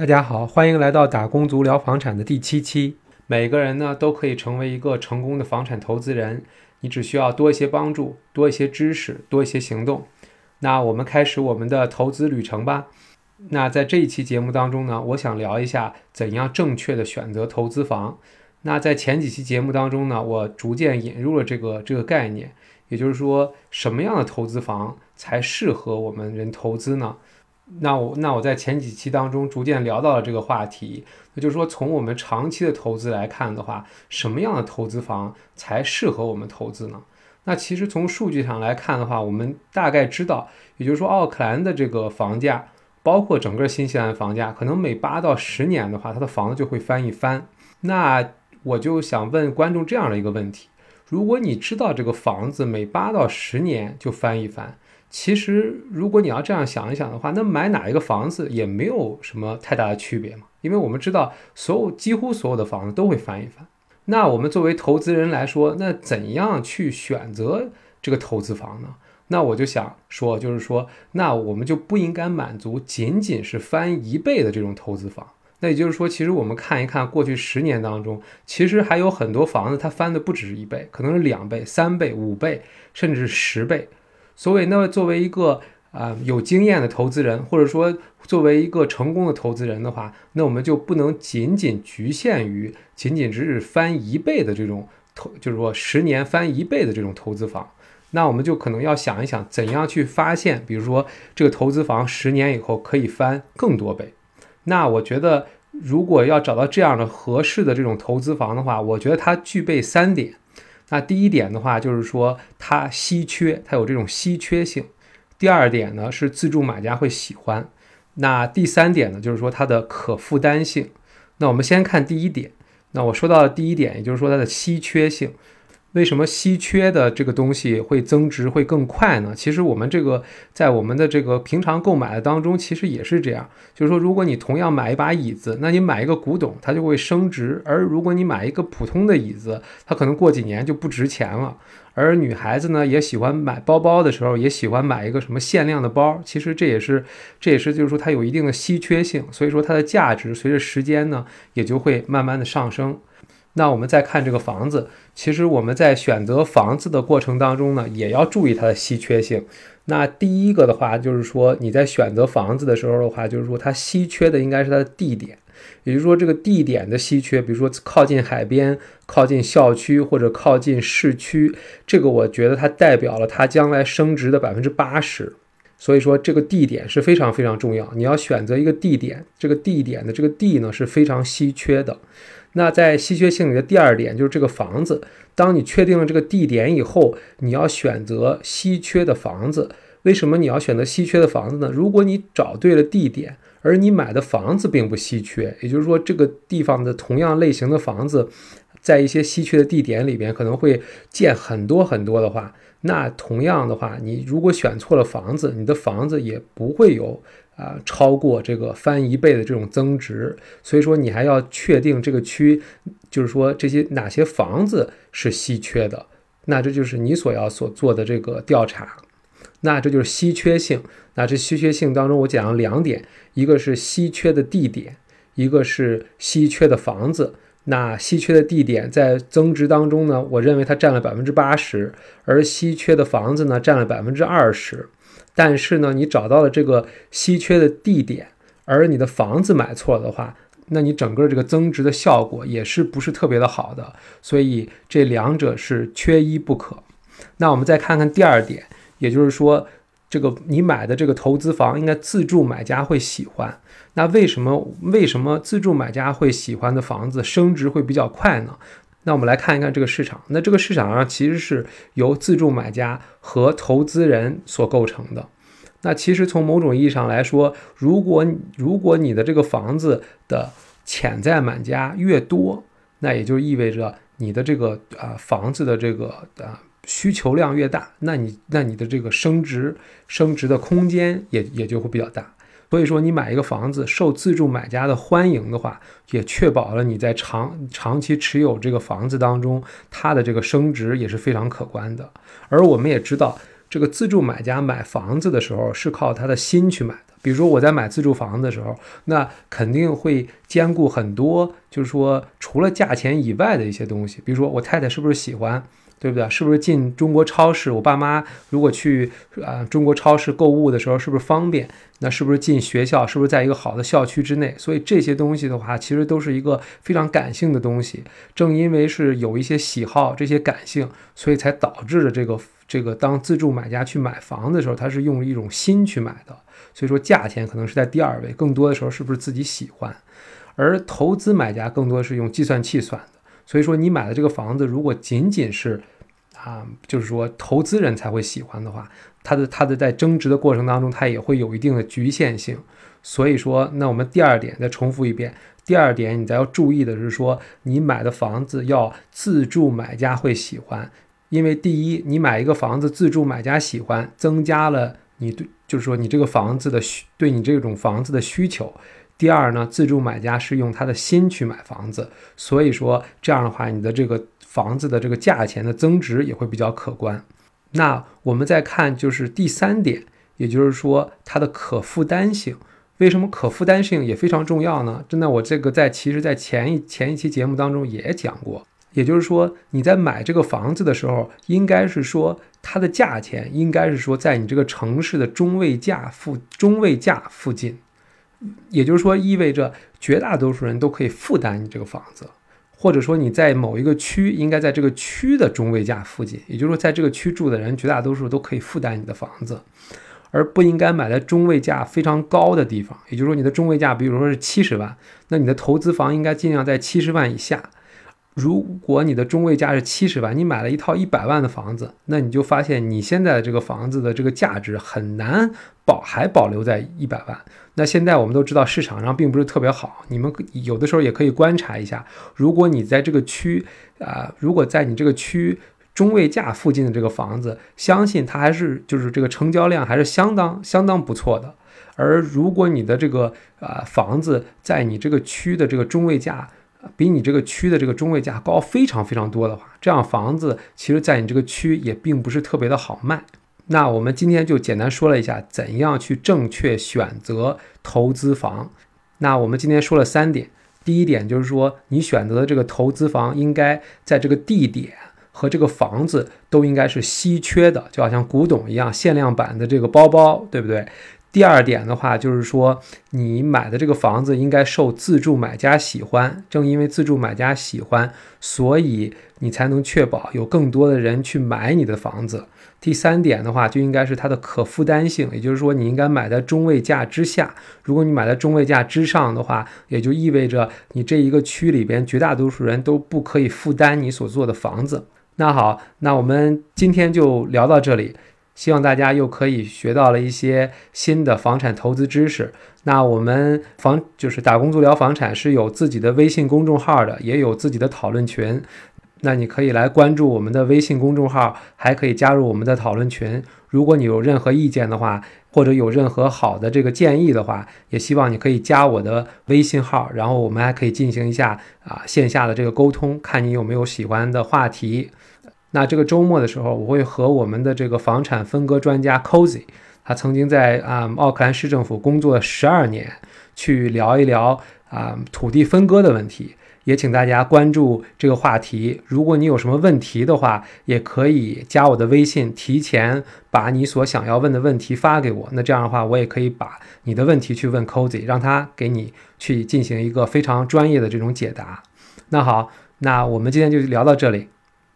大家好，欢迎来到打工族聊房产的第七期。每个人呢都可以成为一个成功的房产投资人，你只需要多一些帮助，多一些知识，多一些行动。那我们开始我们的投资旅程吧。那在这一期节目当中呢，我想聊一下怎样正确的选择投资房。那在前几期节目当中呢，我逐渐引入了这个这个概念，也就是说，什么样的投资房才适合我们人投资呢？那我那我在前几期当中逐渐聊到了这个话题，那就是说，从我们长期的投资来看的话，什么样的投资房才适合我们投资呢？那其实从数据上来看的话，我们大概知道，也就是说，奥克兰的这个房价，包括整个新西兰房价，可能每八到十年的话，它的房子就会翻一番。那我就想问观众这样的一个问题：如果你知道这个房子每八到十年就翻一番，其实如果你要这样想一想的话，那买哪一个房子也没有什么太大的区别嘛？因为我们知道，所有几乎所有的房子都会翻一番。那我们作为投资人来说，那怎样去选择这个投资房呢？那我就想说，就是说，那我们就不应该满足仅仅是翻一倍的这种投资房。那也就是说，其实我们看一看过去十年当中，其实还有很多房子它翻的不只是一倍，可能是两倍、三倍、五倍，甚至是十倍。所以，那么作为一个啊有经验的投资人，或者说作为一个成功的投资人的话，那我们就不能仅仅局限于仅仅只是翻一倍的这种投，就是说十年翻一倍的这种投资房。那我们就可能要想一想，怎样去发现，比如说这个投资房十年以后可以翻更多倍。那我觉得，如果要找到这样的合适的这种投资房的话，我觉得它具备三点。那第一点的话，就是说它稀缺，它有这种稀缺性。第二点呢，是自助买家会喜欢。那第三点呢，就是说它的可负担性。那我们先看第一点。那我说到的第一点，也就是说它的稀缺性。为什么稀缺的这个东西会增值会更快呢？其实我们这个在我们的这个平常购买的当中，其实也是这样。就是说，如果你同样买一把椅子，那你买一个古董，它就会升值；而如果你买一个普通的椅子，它可能过几年就不值钱了。而女孩子呢，也喜欢买包包的时候，也喜欢买一个什么限量的包。其实这也是，这也是就是说它有一定的稀缺性，所以说它的价值随着时间呢，也就会慢慢的上升。那我们再看这个房子，其实我们在选择房子的过程当中呢，也要注意它的稀缺性。那第一个的话，就是说你在选择房子的时候的话，就是说它稀缺的应该是它的地点，也就是说这个地点的稀缺，比如说靠近海边、靠近校区或者靠近市区，这个我觉得它代表了它将来升值的百分之八十。所以说这个地点是非常非常重要，你要选择一个地点，这个地点的这个地呢是非常稀缺的。那在稀缺性里的第二点就是这个房子，当你确定了这个地点以后，你要选择稀缺的房子。为什么你要选择稀缺的房子呢？如果你找对了地点，而你买的房子并不稀缺，也就是说这个地方的同样类型的房子，在一些稀缺的地点里边可能会建很多很多的话，那同样的话，你如果选错了房子，你的房子也不会有。啊，超过这个翻一倍的这种增值，所以说你还要确定这个区，就是说这些哪些房子是稀缺的，那这就是你所要所做的这个调查，那这就是稀缺性。那这稀缺性当中，我讲了两点，一个是稀缺的地点，一个是稀缺的房子。那稀缺的地点在增值当中呢，我认为它占了百分之八十，而稀缺的房子呢占了百分之二十。但是呢，你找到了这个稀缺的地点，而你的房子买错的话，那你整个这个增值的效果也是不是特别的好的。所以这两者是缺一不可。那我们再看看第二点，也就是说，这个你买的这个投资房应该自住买家会喜欢。那为什么为什么自住买家会喜欢的房子升值会比较快呢？那我们来看一看这个市场。那这个市场上其实是由自住买家和投资人所构成的。那其实从某种意义上来说，如果如果你的这个房子的潜在买家越多，那也就意味着你的这个啊房子的这个啊需求量越大，那你那你的这个升值升值的空间也也就会比较大。所以说，你买一个房子受自住买家的欢迎的话，也确保了你在长长期持有这个房子当中，它的这个升值也是非常可观的。而我们也知道，这个自住买家买房子的时候是靠他的心去买的，比如说我在买自住房子的时候，那肯定会兼顾很多，就是说除了价钱以外的一些东西，比如说我太太是不是喜欢。对不对？是不是进中国超市？我爸妈如果去啊中国超市购物的时候，是不是方便？那是不是进学校？是不是在一个好的校区之内？所以这些东西的话，其实都是一个非常感性的东西。正因为是有一些喜好，这些感性，所以才导致了这个这个当自住买家去买房的时候，他是用一种心去买的。所以说价钱可能是在第二位，更多的时候是不是自己喜欢？而投资买家更多是用计算器算的。所以说，你买的这个房子，如果仅仅是啊，就是说投资人才会喜欢的话，它的它的在增值的过程当中，它也会有一定的局限性。所以说，那我们第二点再重复一遍，第二点你再要注意的是说，你买的房子要自住买家会喜欢，因为第一，你买一个房子自住买家喜欢，增加了你对，就是说你这个房子的需对你这种房子的需求。第二呢，自住买家是用他的心去买房子，所以说这样的话，你的这个房子的这个价钱的增值也会比较可观。那我们再看就是第三点，也就是说它的可负担性。为什么可负担性也非常重要呢？真的，我这个在其实，在前一前一期节目当中也讲过。也就是说，你在买这个房子的时候，应该是说它的价钱应该是说在你这个城市的中位价附中位价附近。也就是说，意味着绝大多数人都可以负担你这个房子，或者说你在某一个区，应该在这个区的中位价附近。也就是说，在这个区住的人，绝大多数都可以负担你的房子，而不应该买在中位价非常高的地方。也就是说，你的中位价，比如说是七十万，那你的投资房应该尽量在七十万以下。如果你的中位价是七十万，你买了一套一百万的房子，那你就发现你现在的这个房子的这个价值很难保还保留在一百万。那现在我们都知道市场上并不是特别好，你们有的时候也可以观察一下，如果你在这个区啊，如果在你这个区中位价附近的这个房子，相信它还是就是这个成交量还是相当相当不错的。而如果你的这个啊房子在你这个区的这个中位价，比你这个区的这个中位价高非常非常多的话，这样房子其实在你这个区也并不是特别的好卖。那我们今天就简单说了一下怎样去正确选择投资房。那我们今天说了三点，第一点就是说你选择的这个投资房应该在这个地点和这个房子都应该是稀缺的，就好像古董一样限量版的这个包包，对不对？第二点的话，就是说你买的这个房子应该受自住买家喜欢，正因为自住买家喜欢，所以你才能确保有更多的人去买你的房子。第三点的话，就应该是它的可负担性，也就是说你应该买在中位价之下。如果你买在中位价之上的话，也就意味着你这一个区里边绝大多数人都不可以负担你所做的房子。那好，那我们今天就聊到这里。希望大家又可以学到了一些新的房产投资知识。那我们房就是打工族聊房产是有自己的微信公众号的，也有自己的讨论群。那你可以来关注我们的微信公众号，还可以加入我们的讨论群。如果你有任何意见的话，或者有任何好的这个建议的话，也希望你可以加我的微信号，然后我们还可以进行一下啊线下的这个沟通，看你有没有喜欢的话题。那这个周末的时候，我会和我们的这个房产分割专家 Cozy，他曾经在啊奥克兰市政府工作十二年，去聊一聊啊土地分割的问题。也请大家关注这个话题。如果你有什么问题的话，也可以加我的微信，提前把你所想要问的问题发给我。那这样的话，我也可以把你的问题去问 Cozy，让他给你去进行一个非常专业的这种解答。那好，那我们今天就聊到这里。